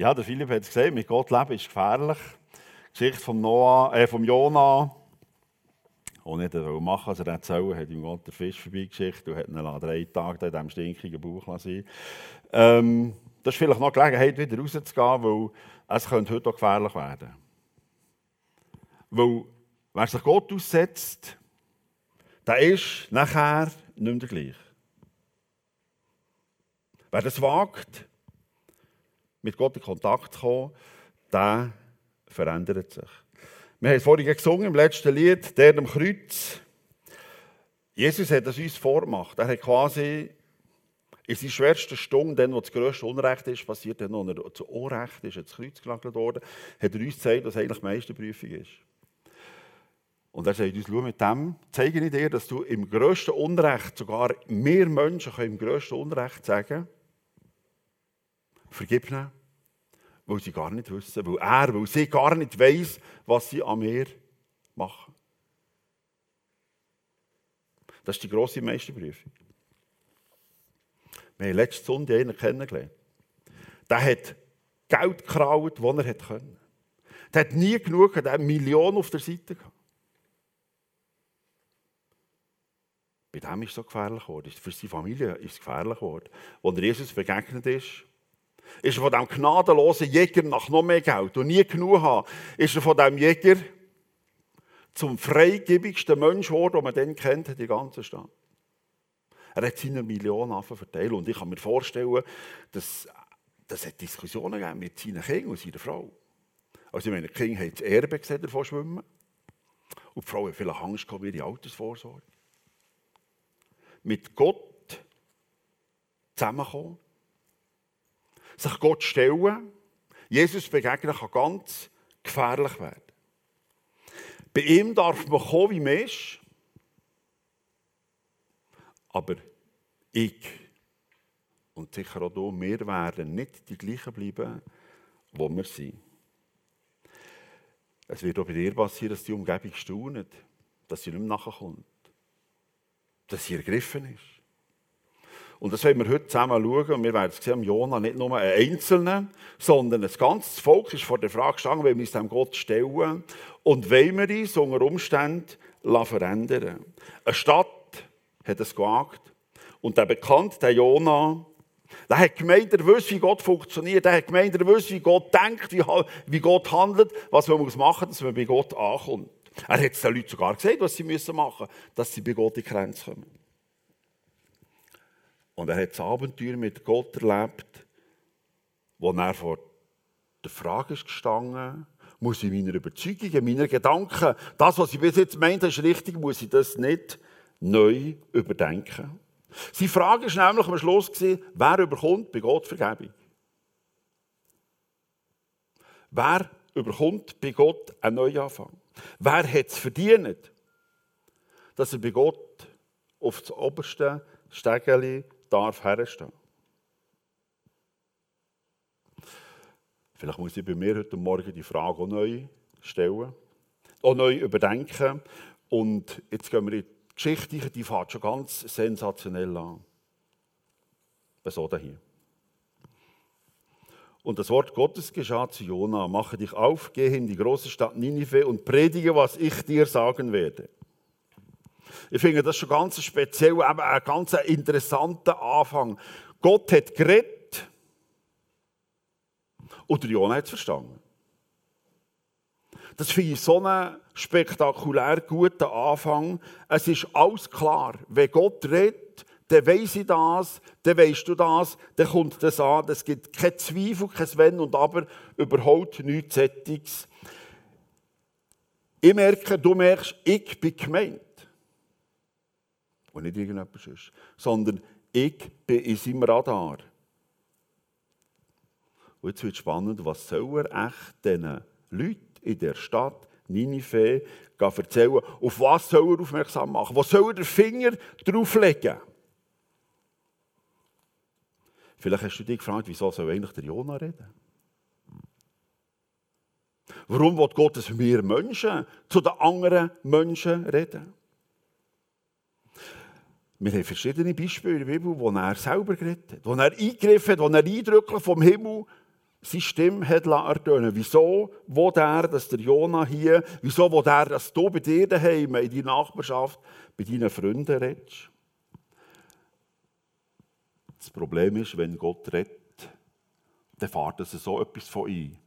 Ja, der Philipp hat es gesagt, mit Gott leben ist gefährlich. Die Geschichte vom, Noah, äh, vom Jonah, auch nicht machen, was er erzählen hat ihm Gott der Fisch vorbeigeschickt und hat ihn drei Tage in diesem stinkigen Bauch lassen. Ähm, das ist vielleicht noch Gelegenheit, wieder rauszugehen, weil es könnte heute auch gefährlich werden. Weil, wer sich Gott aussetzt, der ist nachher nicht mehr gleich. Wer das wagt, mit Gott in Kontakt kommen, der verändert sich. Wir haben es vorhin gesungen im letzten Lied, der am Kreuz. Jesus hat das uns vorgemacht. Er hat quasi in seiner schwersten Stunde, dann, wo das grösste Unrecht ist, passiert, dann, wo er zu Unrecht ist, ins Kreuz gelagert worden, hat er uns gezeigt, was eigentlich die meiste Prüfung ist. Und er sagt uns, schau, mit dem zeige ich dir, dass du im grössten Unrecht, sogar mehr Menschen können im grössten Unrecht sagen, vergib ihnen, weil sie gar nicht wissen, weil er, weil sie gar nicht weiß, was sie an mir machen. Das ist die grosse Meisterprüfung. Wir haben letzte Sonntag einen kennengelernt. Der hat Geld gekraut, das er konnte. Der hat nie genug, der hat Millionen auf der Seite gehabt. Bei dem ist es so gefährlich geworden. Für seine Familie ist es gefährlich geworden. Als Jesus begegnet ist, ist er von diesem gnadenlosen Jäger nach noch mehr Geld und nie genug haben, ist er von diesem Jäger zum freigebigsten Mensch geworden, den man dann kennt in der ganzen Stadt. Er hat seine Millionen verteilt und ich kann mir vorstellen, dass das hat Diskussionen gegeben mit seinen Kindern und seiner Frau. Also ich meine, die Kinder haben das Erbe gesehen davon schwimmen und die Frau hat vielleicht Angst gehabt, ihre Altersvorsorge. Mit Gott zusammenkommen sich Gott stellen, Jesus begegnen, kann ganz gefährlich werden. Bei ihm darf man kommen, wie man ist, aber ich und sicher auch du, wir werden nicht die gleichen bleiben, wo wir sind. Es wird auch bei dir passieren, dass die Umgebung staunet, dass sie nicht mehr nachkommt, dass sie ergriffen ist. Und das wollen wir heute zusammen schauen. Und wir werden sehen, Jona nicht nur ein Einzelner, sondern ein ganzes Volk ist vor der Frage gestanden, wie wir uns dem Gott stellen und wollen wir uns unter Umständen verändern. Eine Stadt hat es gewagt. Und der Bekannte, der Jona, der hat gemeint, er wüsste, wie Gott funktioniert. Der hat gemeint, er wüsste, wie Gott denkt, wie, Gott handelt, was man muss machen muss, dass man bei Gott ankommt. Er hat es den Leuten sogar gesagt, was sie machen müssen, dass sie bei Gott in die Grenze kommen. Und er hat das Abenteuer mit Gott erlebt, wo er vor der Frage ist gestanden, muss ich meiner Überzeugungen, meiner Gedanken, das, was ich bis jetzt meinte, ist richtig, muss ich das nicht neu überdenken. Seine Frage war nämlich am Schluss, wer überkommt bei Gott Vergebung? Wer überkommt bei Gott einen Neuanfang? Wer hat es verdient, dass er bei Gott auf das oberste Stegeli darf herstehen. Vielleicht muss ich bei mir heute Morgen die Frage auch neu stellen, auch neu überdenken. Und jetzt gehen wir in die Geschichte, die fährt schon ganz sensationell an. So hier. Und das Wort Gottes geschah zu Jona: Mache dich auf, gehe in die große Stadt Ninive und predige, was ich dir sagen werde. Ich finde das schon ganz speziell, eben ein ganz interessanter Anfang. Gott hat geredet und Jona hat es verstanden. Das finde ich so einen spektakulär guten Anfang. Es ist alles klar. Wenn Gott redet, dann weiss ich das, dann weisst du das, dann kommt das an. Es gibt kein Zweifel, kein Wenn und Aber, überhaupt nichts Sättiges. Ich merke, du merkst, ich bin gemeint. Und nicht irgendetwas ist. Sondern ich bin in seinem Radar. Und jetzt wird es spannend, was soll er echt diesen Leuten in der Stadt Ninive erzählen? Auf was soll er aufmerksam machen? Wo soll er den Finger drauflegen? Vielleicht hast du dich gefragt, wieso soll eigentlich der Jona reden? Warum will Gott, dass wir Menschen zu den anderen Menschen reden? Wir haben verschiedene Beispiele in der Bibel, wo er selber geredet hat, wo er eingegriffen hat, wo er eindrücklich vom Himmel seine Stimme hat ertönen Wieso will er, dass der Jona hier, wieso will er, dass du bei dir daheim, in deiner Nachbarschaft, bei deinen Freunden redest? Das Problem ist, wenn Gott redet, dann fährt es so etwas von ein.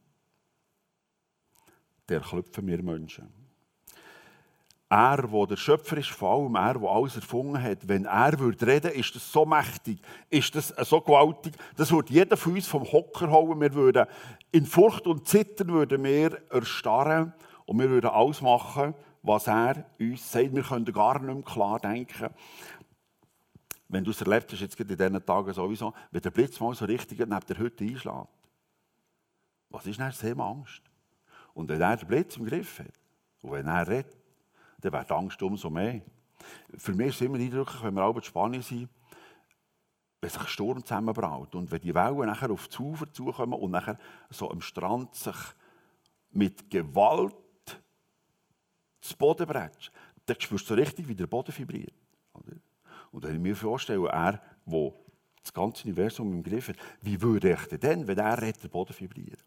Der klopfen wir Menschen er, wo der Schöpfer ist, vor allem er, der alles erfunden hat, wenn er würde reden, ist das so mächtig, ist das so gewaltig, das würde jeder von uns vom Hocker hauen. Wir würden in Furcht und Zittern würden wir erstarren und wir würden alles machen, was er uns sagt. Wir können gar nicht mehr klar denken. Wenn du es erlebt hast, jetzt in diesen Tagen sowieso, wenn der Blitz mal so richtig neben der Hütte einschlägt, was ist dann das Thema Angst? Und wenn er den Blitz im Griff hat und wenn er redet, dann wäre die Angst umso mehr. Für mich ist es immer eindrücklich, wenn wir alle in Spanien sind, wenn sich ein Sturm zusammenbraut und wenn die Wellen nachher auf die Ufer zukommen und nachher so am Strand sich mit Gewalt zu Boden bretschen, dann spürst du richtig, wie der Boden vibriert. Und wenn ich mir vorstelle, er, der das ganze Universum im Griff hat, wie würde ich denn, wenn er der Boden vibriert?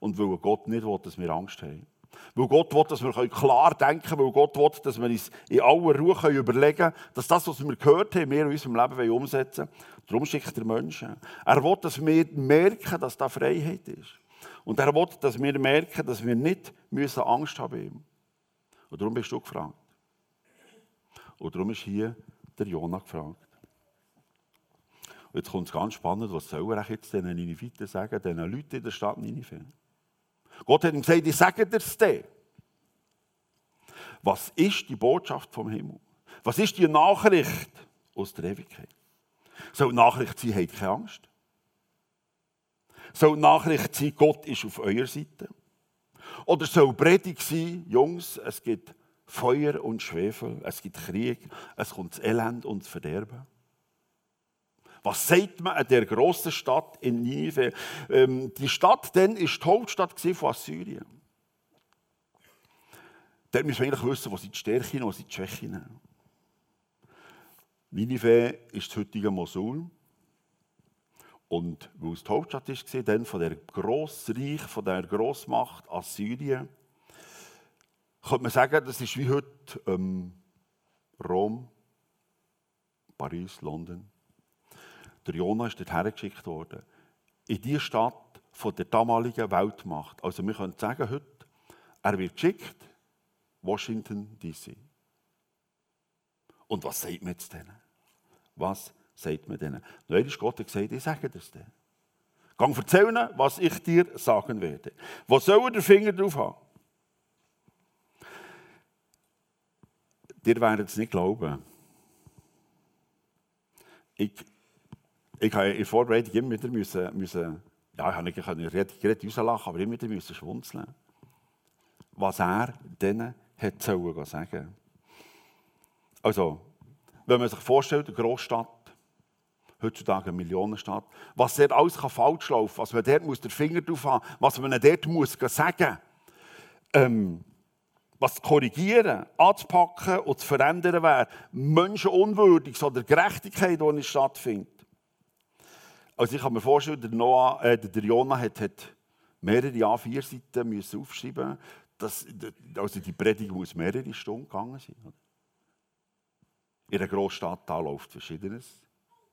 Und weil Gott nicht will, dass wir Angst haben. Weil Gott will, dass wir klar denken können, weil Gott will, dass wir uns in aller Ruhe überlegen können, dass das, was wir gehört haben, wir in unserem Leben umsetzen wollen. Darum schickt er Menschen. Er will, dass wir merken, dass da Freiheit ist. Und er will, dass wir merken, dass wir nicht Angst haben müssen. Und darum bist du gefragt. Und darum ist hier der Jonah gefragt. Und jetzt kommt es ganz spannend, was soll er jetzt diesen Nineviten sagen, diesen Leuten in der Stadt Ninive? Gott hat ihm gesagt, ich sage dir es dir. Was ist die Botschaft vom Himmel? Was ist die Nachricht aus der Ewigkeit? Soll die Nachricht sein, habt keine Angst? Soll die Nachricht sein, Gott ist auf eurer Seite? Oder soll Predigt sein, Jungs, es gibt Feuer und Schwefel, es gibt Krieg, es kommt das Elend und das Verderben? Was sagt man an der grossen Stadt in Ninive? Ähm, die Stadt dann war die Hauptstadt von Assyrien. Dort müssen wir eigentlich wissen, wo sind die Stärken und wo sind die Schwächen. Ninive ist das heutige Mosul. Und weil es die Hauptstadt war, dann von der Grossreich, von der Grossmacht Assyrien, könnte man sagen, das ist wie heute ähm, Rom, Paris, London. Der Jonah ist dorthin geschickt worden. In die Stadt von der damaligen Weltmacht. Also wir können sagen heute, er wird geschickt, Washington DC. Und was sagt man jetzt denen? Was sagt man denen? Nun ist Gott gesagt, ich sage das denen. Gang erzählen, was ich dir sagen werde. Wo soll er den Finger drauf haben? Dir werdet es nicht glauben. Ich ich habe in der Vorbereitung immer wieder müssen, müssen ja, ich habe nicht richtig rauslachen, aber immer wieder müssen schwunzeln. Was er denen hat sollen sagen. Also, wenn man sich vorstellt, eine Großstadt, heutzutage eine Millionenstadt, was dort alles kann falsch laufen kann, was man dort den Finger drauf haben was man dort muss sagen ähm, was zu korrigieren, anzupacken und zu verändern wäre, menschenunwürdig oder Gerechtigkeit, die nicht stattfindet. Also ich kann mir vorstellen, der, Noah, äh, der Jonah hat, hat mehrere A4-Seiten müssen aufschreiben dass, also die Predigt muss mehrere Stunden gegangen sein. In einer Großstadt da läuft Verschiedenes.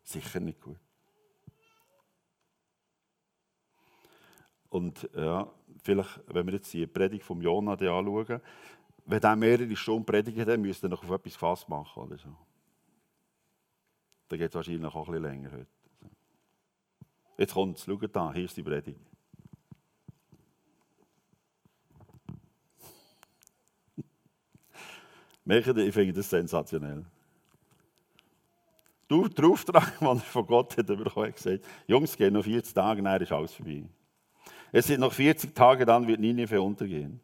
Sicher nicht gut. Und ja, vielleicht, wenn wir jetzt die Predigt vom Jonah anschauen, wenn er mehrere Stunden predigt, dann müsste er noch auf etwas gefasst machen. Oder so. Dann geht es wahrscheinlich auch ein bisschen länger heute. Jetzt kommt es, schaut da, hier ist die Predigt. Merkt ihr, ich finde das sensationell. Du, der Auftrag, den er von Gott hat bekommen, gesagt, Jungs, gehen noch 40 Tage, dann ist alles vorbei. Es sind noch 40 Tage, dann wird Ninive untergehen.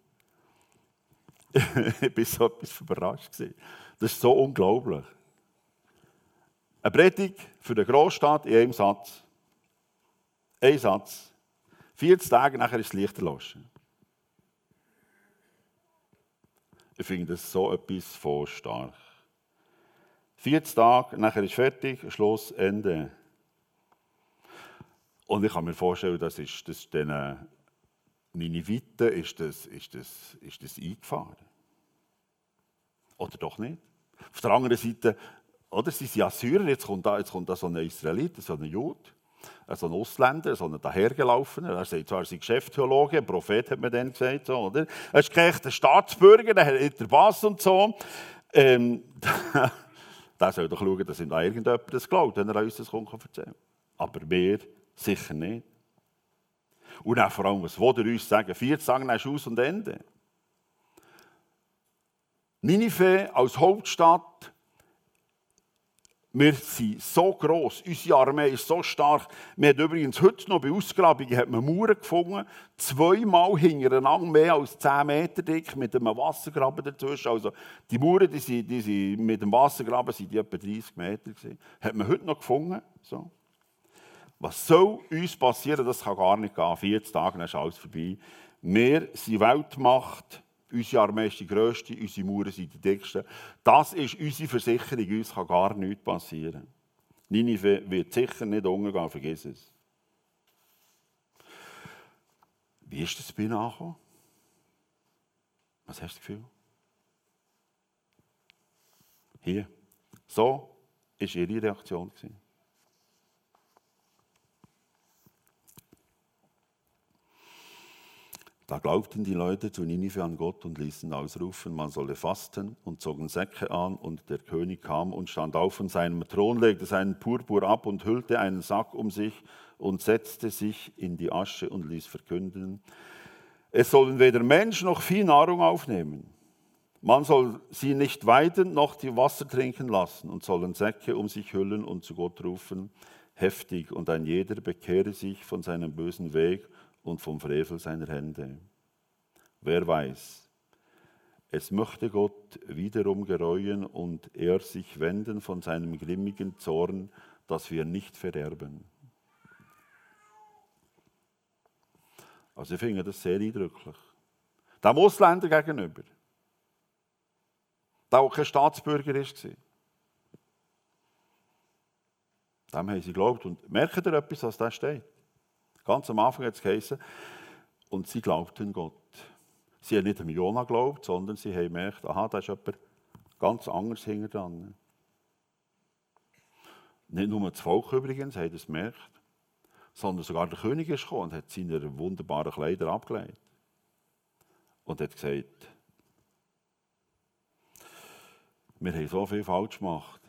ich bin so etwas überrascht. Das ist so unglaublich. Eine Predigt für den Großstadt in einem Satz. Ein Satz. 40 Tage nachher ist das Licht erloschen. Ich finde das so etwas von stark. 40 Tage, nachher ist fertig, Schluss, Ende. Und ich kann mir vorstellen, das ist, das den Nineviten ist das, ist, das, ist das eingefahren. Oder doch nicht? Auf der anderen Seite, oder, sie sind Assyrer, jetzt kommt da, jetzt kommt da so ein Israelit, so ein Jude, so ein Ausländer, so ein dahergelaufener. Er sagt zwar, er sei Geschäftstheologe, Prophet hat man dann gesagt, so, oder? Er ist kein Staatsbürger, der hat der Bass und so. Ähm, der soll doch schauen, dass ihm da irgendjemand das glaubt, wenn er uns das kommt, erzählen Aber wir sicher nicht. Und auch vor allem, was will er uns sagen? Vier sagen ist aus und Ende. Ninive als Hauptstadt, wir sind so gross, unsere Armee ist so stark. Wir haben übrigens heute noch bei Ausgrabungen hat man Mauern gefunden, zweimal hintereinander mehr als 10 Meter dick, mit einem Wassergraben dazwischen. Also die Mauern, die sind, die sind mit dem Wassergraben sind die etwa 30 Meter. Gewesen. Hat man heute noch gefunden. So. Was soll uns passieren? Das kann gar nicht gehen. 40 Tage, dann ist alles vorbei. Wir sind Weltmacht. Unsere Armee ist die grösste, unsere Mauern sind die dicksten. Das ist unsere Versicherung, uns kann gar nichts passieren. Ninive wird sicher nicht untergehen, vergiss es. Wie ist das bei Ihnen angekommen? Was hast du das Gefühl? Hier. So war ihre Reaktion. Da glaubten die Leute zu Ninive an Gott und ließen ausrufen, man solle fasten und zogen Säcke an. Und der König kam und stand auf von seinem Thron, legte seinen Purpur ab und hüllte einen Sack um sich und setzte sich in die Asche und ließ verkünden, es sollen weder Mensch noch Vieh Nahrung aufnehmen. Man soll sie nicht weiden noch die Wasser trinken lassen und sollen Säcke um sich hüllen und zu Gott rufen, heftig, und ein jeder bekehre sich von seinem bösen Weg und vom Frevel seiner Hände. Wer weiß, es möchte Gott wiederum gereuen und er sich wenden von seinem grimmigen Zorn, dass wir nicht verderben. Also ich finde das sehr eindrücklich. Dem Ausländer gegenüber, der auch kein Staatsbürger war. Dem haben sie geglaubt. Und merkt ihr etwas, was da steht? Ganz am Anfang hat es geheißen, und sie glaubten Gott. Sie haben nicht an Jona geglaubt, sondern sie haben gemerkt, aha, da ist jemand ganz anders hinter dran. Nicht nur das Volk übrigens hat es gemerkt, sondern sogar der König ist gekommen und hat seine wunderbaren Kleider abgelegt. Und hat gesagt, wir haben so viel falsch gemacht.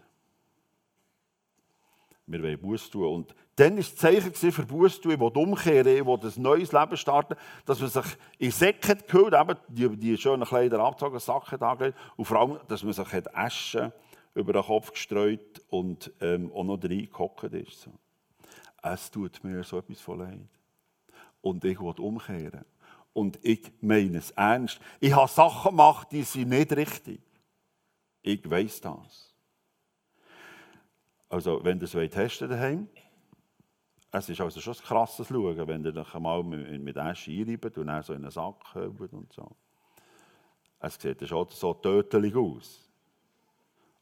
Wir wollen Buß tun. Und dann war das Zeichen für Buß tun, ich umkehren, ich will ein neues Leben starten, dass man sich in Säcke gehüllt, eben die, die schönen Kleider abgezogen, Sachen angelegt und vor allem, dass man sich hat Asche über den Kopf gestreut und ähm, auch noch reingehockt ist. So. Es tut mir so etwas von leid. Und ich will umkehren. Und ich meine es ernst. Ich habe Sachen gemacht, die sind nicht richtig. Ich weiß das. Also, wenn ihr es testen daheim, es ist also schon ein krasses Schauen, wenn ihr euch mal mit, Asche einreibt und dann so in einen Sack hebt und so. Es sieht schon so tödlich aus.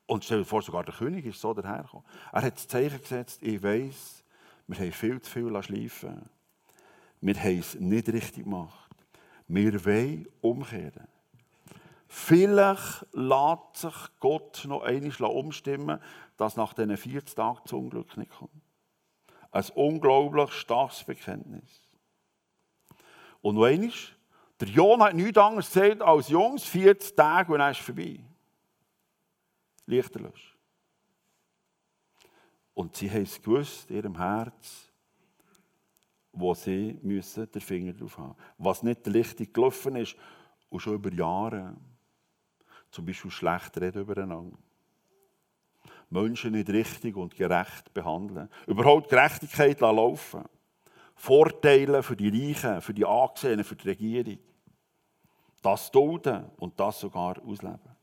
Und stell dir vor, sogar der König ist so dahergekommen. Er hat das Zeichen gesetzt, ich weiss, wir haben viel zu viel schleifen Wir haben es nicht richtig gemacht. Wir wollen umkehren. Vielleicht lässt sich Gott noch einmal umstimmen, dass nach diesen 40 Tagen das Unglück nicht kommt. Ein unglaublich starkes Bekenntnis. Und noch einmal, der Jona hat nichts anderes gesagt als Jungs, 40 Tage und dann ist vorbei. Lichterlösch. Und sie haben es gewusst, in ihrem Herz, wo sie müssen den Finger drauf haben. Was nicht richtig gelaufen ist, und schon über Jahre. Zum Beispiel schlecht reden übereinander. Menschen nicht richtig und gerecht behandeln. Überhaupt Gerechtigkeit laufen. Vorteile für die Reichen, für die Angesehenen, für die Regierung. Das dulden und das sogar ausleben.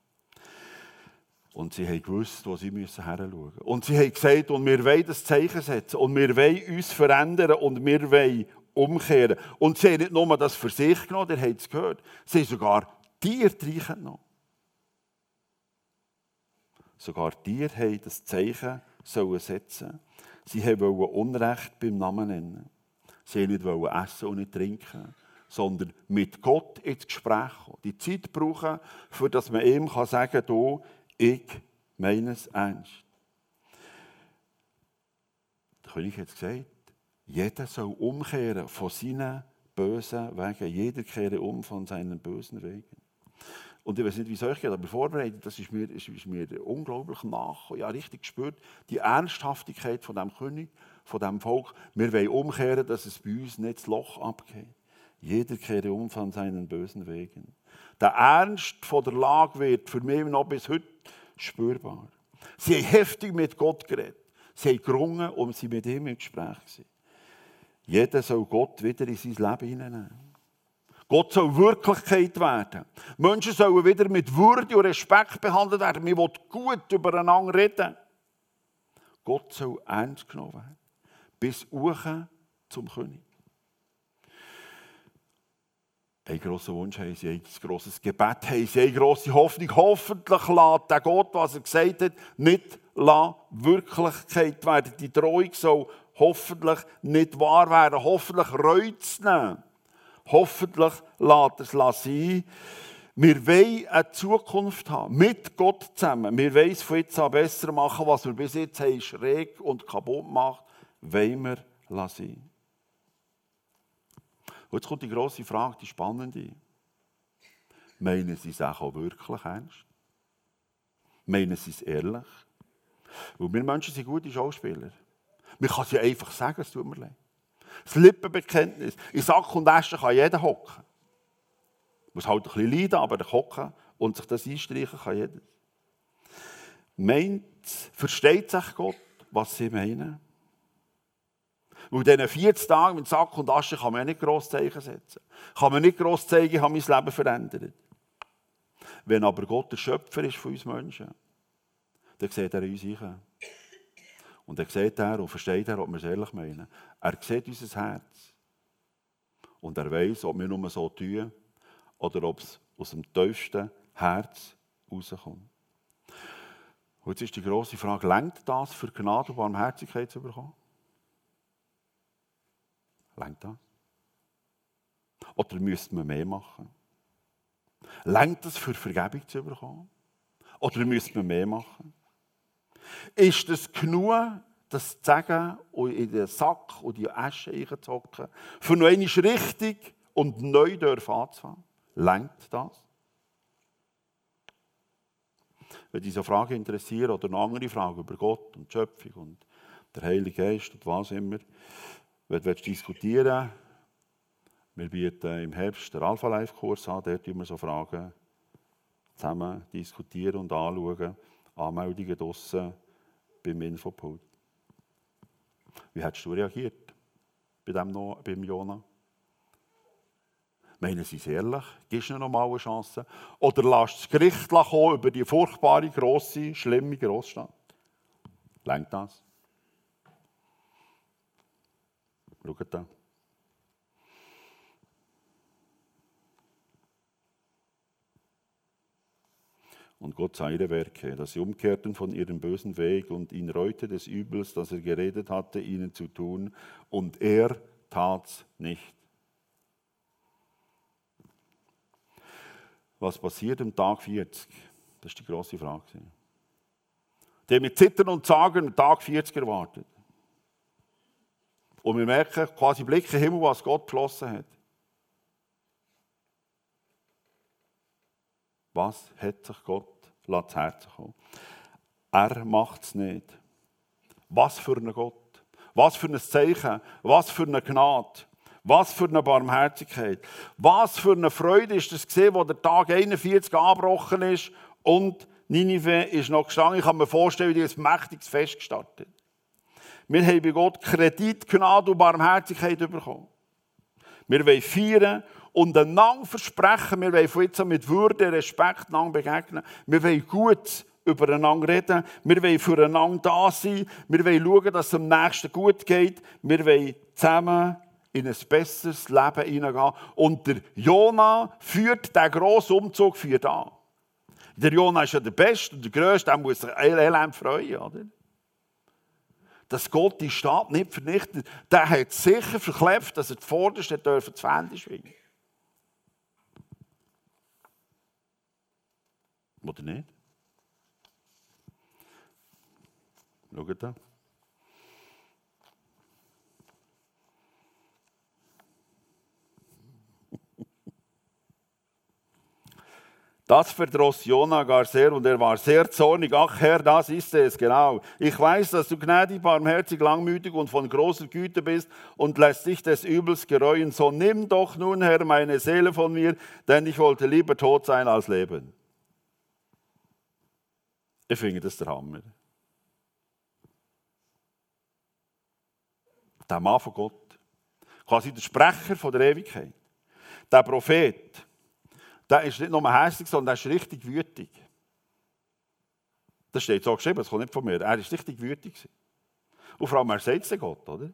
Und sie haben gewusst, wo sie müssen hinschauen müssen. Und sie haben gesagt, und wir wollen das Zeichen setzen und wir wollen uns verändern und wir wollen umkehren. Und sie haben nicht nur das für sich genommen, ihr habt es gehört, sie haben sogar Tiere genommen. Sogar die haben das Zeichen sollen setzen. Sie wollten Unrecht beim Namen nennen. Sie wollten nicht essen und nicht trinken, sondern mit Gott ins Gespräch kommen. Die Zeit brauchen, für dass man ihm sagen kann, du, ich meine es ernst. Der König hat gesagt, jeder soll umkehren von seinen bösen Wegen. Jeder kehre um von seinen bösen Wegen. Und ich weiß nicht, wie es euch geht, aber vorbereitet, das ist mir, ist, ist mir unglaublich nach. Ich habe richtig gespürt, die Ernsthaftigkeit von dem König, von dem Volk. Wir wollen umkehren, dass es bei uns nicht das Loch abgeht. Jeder kehre um von seinen bösen Wegen. Der Ernst von der Lage wird für mich noch bis heute spürbar. Sie haben heftig mit Gott geredet. Sie haben gerungen, um sie mit ihm im Gespräch sein. Jeder soll Gott wieder in sein Leben hineinnehmen. Gott soll Wirklichkeit werden. Menschen sollen wieder mit Würde und Respekt behandelt werden. Wir wollen gut übereinander reden. Gott soll ernst genommen werden. Bis uchen zum König. Ein grosser Wunsch haben sie, ein grosses Gebet haben sie, eine grosse Hoffnung. Hoffentlich lässt der Gott, was er gesagt hat, nicht Wirklichkeit werden. Die Drohung soll hoffentlich nicht wahr werden, hoffentlich reut es nehmen. Hoffentlich lässt es sein. Wir wollen eine Zukunft haben, mit Gott zusammen. Wir wollen es von jetzt an besser machen, was wir bis jetzt haben, schräg und kaputt gemacht, wollen wir sein. Und jetzt kommt die grosse Frage, die spannende. Meinen Sie es auch wirklich ernst? Meinen Sie es ehrlich? Weil wir Menschen sind gute Schauspieler. Man kann es ja einfach sagen, es tut mir leid. Das Lippenbekenntnis. In Sack und Asche kann jeder hocken. Muss halt ein bisschen leiden, aber hocken und sich das einstreichen kann jeder. Meint, versteht sich Gott, was sie meinen? Weil in diesen 40 Tagen mit Sack und Asche kann man ja nicht gross Zeichen setzen. Kann man nicht gross zeigen, ich habe mein Leben verändert. Wenn aber Gott der Schöpfer ist von uns Menschen, dann sieht er uns ein. Und dann sieht er und versteht er, ob wir es ehrlich meinen. Er sieht unser Herz. Und er weiß, ob wir nur so tun oder ob es aus dem tiefsten Herz rauskommt. Und jetzt ist die grosse Frage, lenkt das für Gnade und Barmherzigkeit zu bekommen? Lenkt das? Oder müsste man mehr machen? Lenkt das für Vergebung zu bekommen? Oder müsste man mehr machen? Ist es genug, das zu sagen und in den Sack und die Asche einzuhocken, für noch einmal richtig und neu anzufangen? Lenkt das? Wenn dich so Fragen interessieren oder noch andere Fragen über Gott und die Schöpfung und der Heilige Geist und was immer, wenn du diskutieren wir bieten im Herbst den Alpha-Life-Kurs an, dort wir so Fragen zusammen diskutieren und anschauen. Anmeldungen draussen beim Infopult. Wie hättest du reagiert bei dem no beim Jona? Meinen Sie es ehrlich? Gibst du noch mal eine Chance? Oder lasst das Gericht über die furchtbare, grosse, schlimme Großstadt? Lenkt das? Schaut da. Und Gott ihre Werke, dass sie umkehrten von ihrem bösen Weg und ihn reute des Übels, das er geredet hatte, ihnen zu tun, und er tat's nicht. Was passiert am Tag 40? Das ist die große Frage. Der mit Zittern und Zagen am Tag 40 erwartet. Und wir merken, quasi blicken Himmel, was Gott beschlossen hat. Was hat sich Gott zu Herzen kommen? Er macht es nicht. Was für ein Gott. Was für ein Zeichen. Was für eine Gnade. Was für eine Barmherzigkeit. Was für eine Freude ist das gesehen, wo der Tag 41 angebrochen ist und Ninive ist noch gestanden. Ich kann mir vorstellen, wie ein mächtiges Fest gestartet. Wir haben bei Gott Kredit, Gnade und Barmherzigkeit bekommen. Wir wollen feiern und einander versprechen, wir wollen von jetzt an mit Würde, Respekt einander begegnen. Wir wollen gut übereinander reden. Wir wollen füreinander da sein. Wir wollen schauen, dass es dem Nächsten gut geht. Wir wollen zusammen in ein besseres Leben hineingehen. Und der Jona führt diesen grossen Umzug für da. Der Jona ist ja der Beste und der Größte, der muss sich elend freuen. Oder? dass Gott die Stadt nicht vernichtet, der hat sicher verklebt, dass er die Vorderste dürfen zu Wände schwingen. Oder nicht? Schaut da. Das verdross Jona gar sehr und er war sehr zornig. Ach Herr, das ist es, genau. Ich weiß, dass du gnädig, barmherzig, langmütig und von großer Güte bist und lässt dich des Übels gereuen. So nimm doch nun, Herr, meine Seele von mir, denn ich wollte lieber tot sein als leben. Ich finde das der Hammer. Der Mann von Gott, quasi der Sprecher von der Ewigkeit, der Prophet, der ist nicht nur hässlich, sondern der ist richtig wütig. Das steht so geschrieben, das kommt nicht von mir. Er ist richtig wütig. Und vor allem, er sagt es Gott, oder?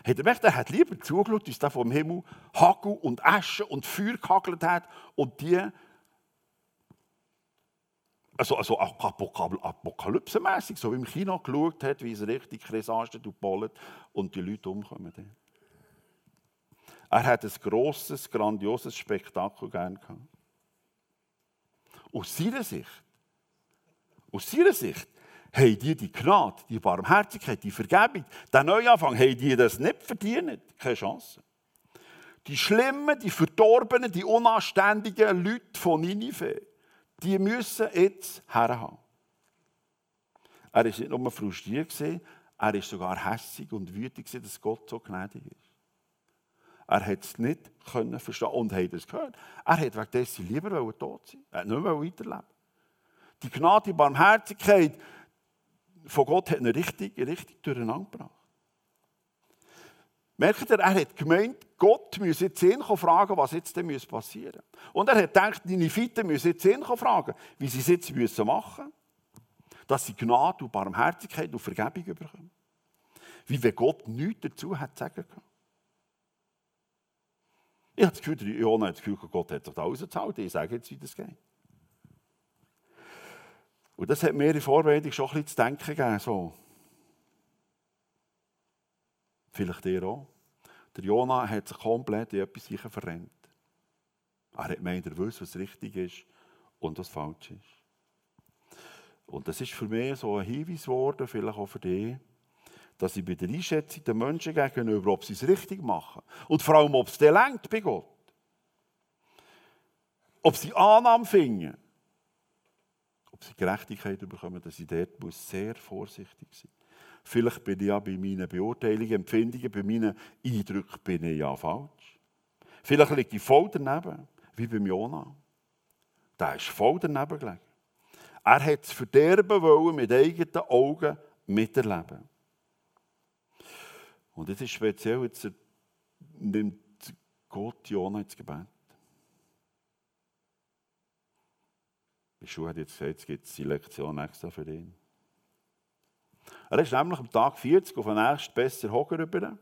Hat er gemerkt, er hat lieber zugeschaut, wie es da vom Himmel Hagel und Asche und Feuer gehagelt hat und die also, also apokalypsemässig, so wie im Kino geschaut hat, wie es richtig kresanstet und bollet und die Leute umkommen. Er hat ein grosses, grandioses Spektakel gern gehabt. Aus seiner Sicht, aus seiner Sicht, haben die die Gnade, die Barmherzigkeit, die Vergebung, den Neuanfang, haben die das nicht verdient. Keine Chance. Die schlimmen, die verdorbenen, die unanständigen Leute von Ninive, die müssen jetzt herhaben. Er war nicht nur frustriert, er war sogar hässig und wütend, dass Gott so gnädig ist. Er hat es nicht verstehen und hat es gehört. Er hat wegen dessen lieber tot sein Er hat nicht mehr weiterleben Die Gnade, die Barmherzigkeit von Gott hat ihn richtig, richtig durcheinander gebracht. Merkt ihr, er hat gemeint, Gott müsse jetzt ihn fragen, was jetzt denn passieren muss. Und er hat gedacht, die Nefiten müssen jetzt ihn fragen, wie sie es jetzt machen müssen, dass sie Gnade und Barmherzigkeit und Vergebung bekommen. Wie wenn Gott nichts dazu hat sagen können. Ich habe das Gefühl, Jona hat das Gefühl, Gott hat sich da rausgehalten. Ich sage jetzt, wie das geht. Und das hat mir in Vorbereitung schon ein bisschen zu denken gegeben. So. Vielleicht dir auch. Der Jona hat sich komplett in etwas verrennt. Er hat gemeint, er weiß, was richtig ist und was falsch ist. Und das ist für mich so ein Hinweis geworden, vielleicht auch für dich, dass ich bei der Einschätzung der Menschen gegenüber, ob sie es richtig machen und vor allem, ob es dir lenkt bei Gott, ob sie Annahme finden, ob sie Gerechtigkeit bekommen, dass ich dort muss sehr vorsichtig sein Vielleicht bin ich ja bei meinen Beurteilungen, Empfindungen, bei meinen Eindrücken bin ich ja falsch. Vielleicht liege ich voll daneben, wie beim Jona. Der ist voll daneben gelegen. Er hat das Verderben wollen mit eigenen Augen miterleben. Und es ist speziell, jetzt nimmt Gott Jona ins Gebet. Die Schule hat jetzt gesagt, es gibt die Lektion extra für ihn. Er ist nämlich am Tag 40 auf den nächsten besser Hocker rüber.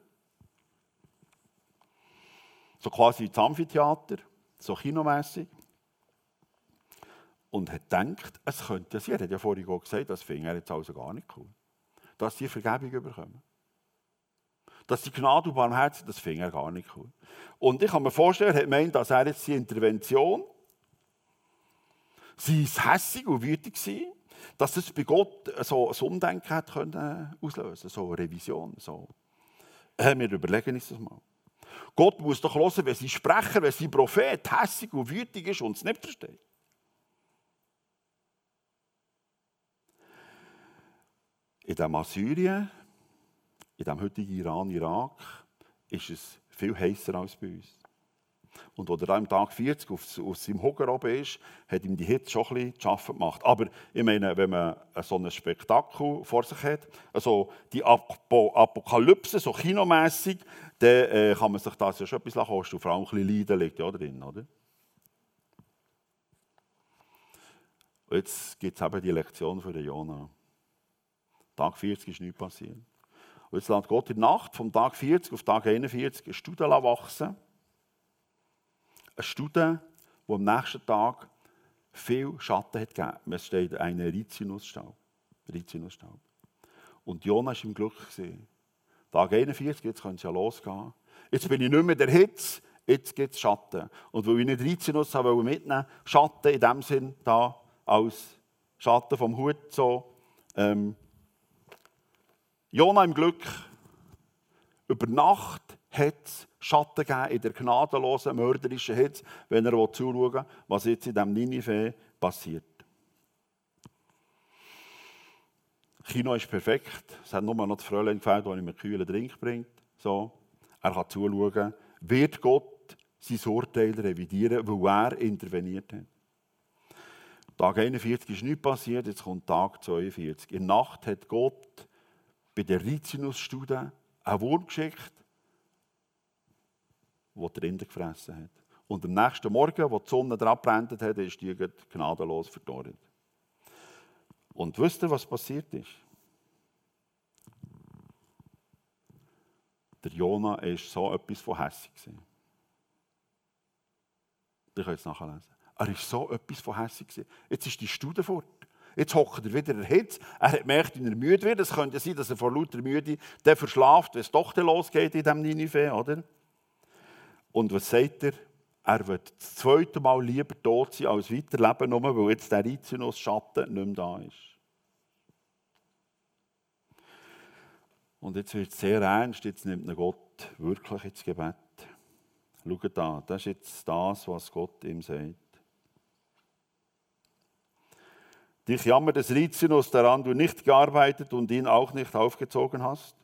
So quasi ins Amphitheater, so kinomässig. Und hat gedacht, es könnte sein. Er hat ja vorhin gesagt, das finde er jetzt also gar nicht cool. Dass sie Vergebung bekommen dass die Gnade und Barmherzigkeit, das finde er gar nicht cool. Und ich kann mir vorstellen, er hat gemeint, dass er jetzt die Intervention, sie ist hässig und wütig war, dass das bei Gott so ein Umdenken hat können auslösen, so eine Revision. So. Wir überlegen uns das mal. Gott muss doch hören, wenn sie Sprecher, wenn sie Prophet hässig und wütig ist und es nicht versteht. In dem Assyrien in dem heutigen Iran, Irak, ist es viel heißer als bei uns. Und als er am Tag 40 auf, auf seinem Hocker oben ist, hat ihm die Hitze schon ein bisschen zu gemacht. Aber ich meine, wenn man so ein Spektakel vor sich hat, also die Apokalypse, so kinomässig, dann äh, kann man sich das ja schon etwas kosten. Vor allem ein bisschen Leiden liegt ja drin, oder? Und jetzt gibt es eben die Lektion für den Jonah. Tag 40 ist nichts passiert. Und jetzt lässt Gott in der Nacht vom Tag 40 auf Tag 41 eine Studie wachsen. Eine Studie, die am nächsten Tag viel Schatten hat gegeben. Es steht ein Rizinusstaub. Rizinusstaub. Und Jona war im Glück. Tag 41, jetzt könnte es ja losgehen. Jetzt bin ich nicht mehr der Hitz, jetzt gibt es Schatten. Und weil ich nicht Rizinus mitnehmen wollte, Schatten in dem Sinn da als Schatten vom Hut so. Ähm, Jona im Glück. Über Nacht es Schatten gegeben in der gnadenlosen, mörderischen Hitze, wenn er zuschauen will, was jetzt in diesem Ninive passiert. Kino ist perfekt. Es hat nur noch das Fräulein gefällt, das ihm einen kühlen Drink bringt. So. Er kann zuschauen. Wird Gott sein Urteil revidieren, weil er interveniert hat? Tag 41 ist nichts passiert, jetzt kommt Tag 42. In der Nacht hat Gott bei der Rizinus-Studie einen Wurm geschickt, der die Rinde gefressen hat. Und am nächsten Morgen, wo die Sonne dran brennt hat, ist die gnadenlos verdorrt. Und wisst ihr, was passiert ist? Der Jona war so etwas von hässlich. Ich kann es nachlesen. Er war so etwas von hässlich. Jetzt ist die Studie fort. Jetzt hockt er wieder erhitzt. Er hat gemerkt, dass er müde wird. Es könnte sein, dass er vor lauter Müde der verschlaft, wenn es doch losgeht in diesem Ninive, oder? Und was sagt er? Er wird das zweite Mal lieber tot sein, als weiterleben, nur weil jetzt der Rizinus-Schatten nicht mehr da ist. Und jetzt wird es sehr ernst, jetzt nimmt Gott wirklich ins Gebet. Schaut da, das ist jetzt das, was Gott ihm sagt. Dich jammert des Rizinus daran, du nicht gearbeitet und ihn auch nicht aufgezogen hast.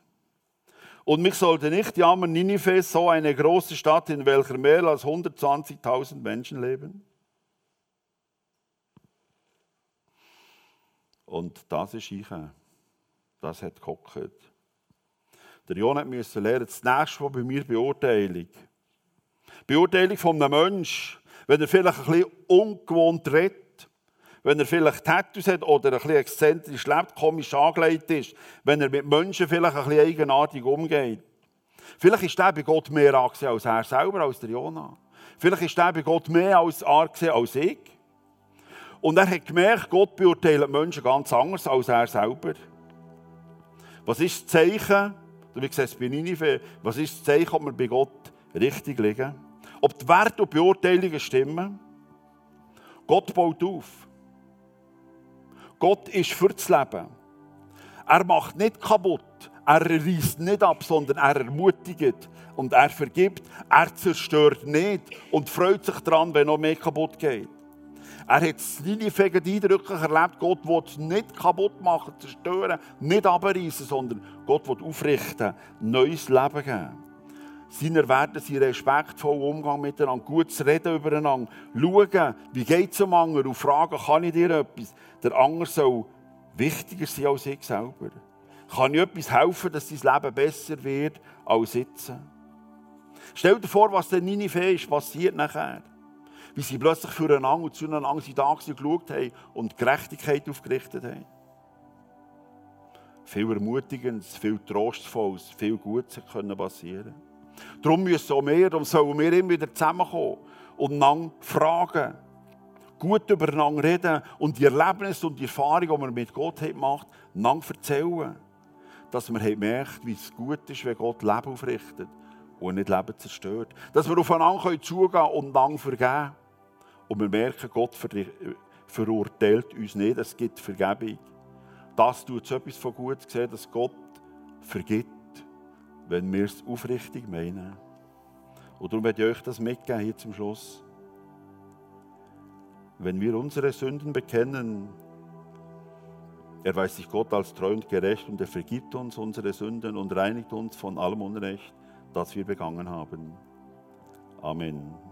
Und mich sollte nicht jammern, Ninive, so eine große Stadt, in welcher mehr als 120.000 Menschen leben. Und das ist ich. Das hat gekocht. Der Jon musste lernen, das nächste Mal bei mir Beurteilung. Beurteilung von einem Menschen, wenn er vielleicht ein bisschen ungewohnt redet, wenn er vielleicht Tattoos hat oder ein bisschen exzentrisch lebt, komisch angelegt ist, wenn er mit Menschen vielleicht ein bisschen eigenartig umgeht. Vielleicht ist er bei Gott mehr angesehen als er selber, als der Jona. Vielleicht ist er bei Gott mehr als angesehen als ich. Und er hat gemerkt, Gott beurteilt Menschen ganz anders als er selber. Was ist das Zeichen? Wie gesagt, bei Ninive, was ist das Zeichen, ob wir bei Gott richtig liegen? Ob die Werte und Beurteilungen stimmen? Gott baut auf. Gott ist für das Leben. Er macht nicht kaputt. Er reißt nicht ab, sondern er ermutigt und er vergibt. Er zerstört nicht und freut sich daran, wenn noch mehr kaputt geht. Er hat es Nineveh eindrücklich erlebt. Gott will nicht kaputt machen, zerstören, nicht abreißen, sondern Gott will aufrichten, neues Leben geben. Seine Werte sind respektvoll Umgang miteinander, gutes Reden übereinander, schauen, wie geht es dem anderen und fragen, kann ich dir etwas? Der andere soll wichtiger sein als ich selber. Kann ich etwas helfen, dass dein Leben besser wird als jetzt? Stell dir vor, was der Ninive ist, passiert nachher wie sie plötzlich füreinander und zueinander sie da geschaut haben und Gerechtigkeit aufgerichtet haben. Viel Ermutigendes, viel Trostvolles, viel Gutes können passieren. Darum müssen auch wir, darum sollen wir immer wieder zusammenkommen und einander fragen, gut übereinander reden und die Erlebnisse und die Erfahrungen, die wir mit Gott gemacht haben, einander erzählen. Dass wir merken, wie es gut ist, wenn Gott Leben aufrichtet und nicht Leben zerstört. Dass wir aufeinander zugehen können und einander vergeben. Und wir merken, Gott verurteilt uns nicht, es gibt Vergebung. Das tut so etwas von gut dass Gott vergibt, wenn wir es aufrichtig meinen. Und darum werde ich euch das mitgeben hier zum Schluss. Wenn wir unsere Sünden bekennen, erweist sich Gott als treu und gerecht und er vergibt uns unsere Sünden und reinigt uns von allem Unrecht, das wir begangen haben. Amen.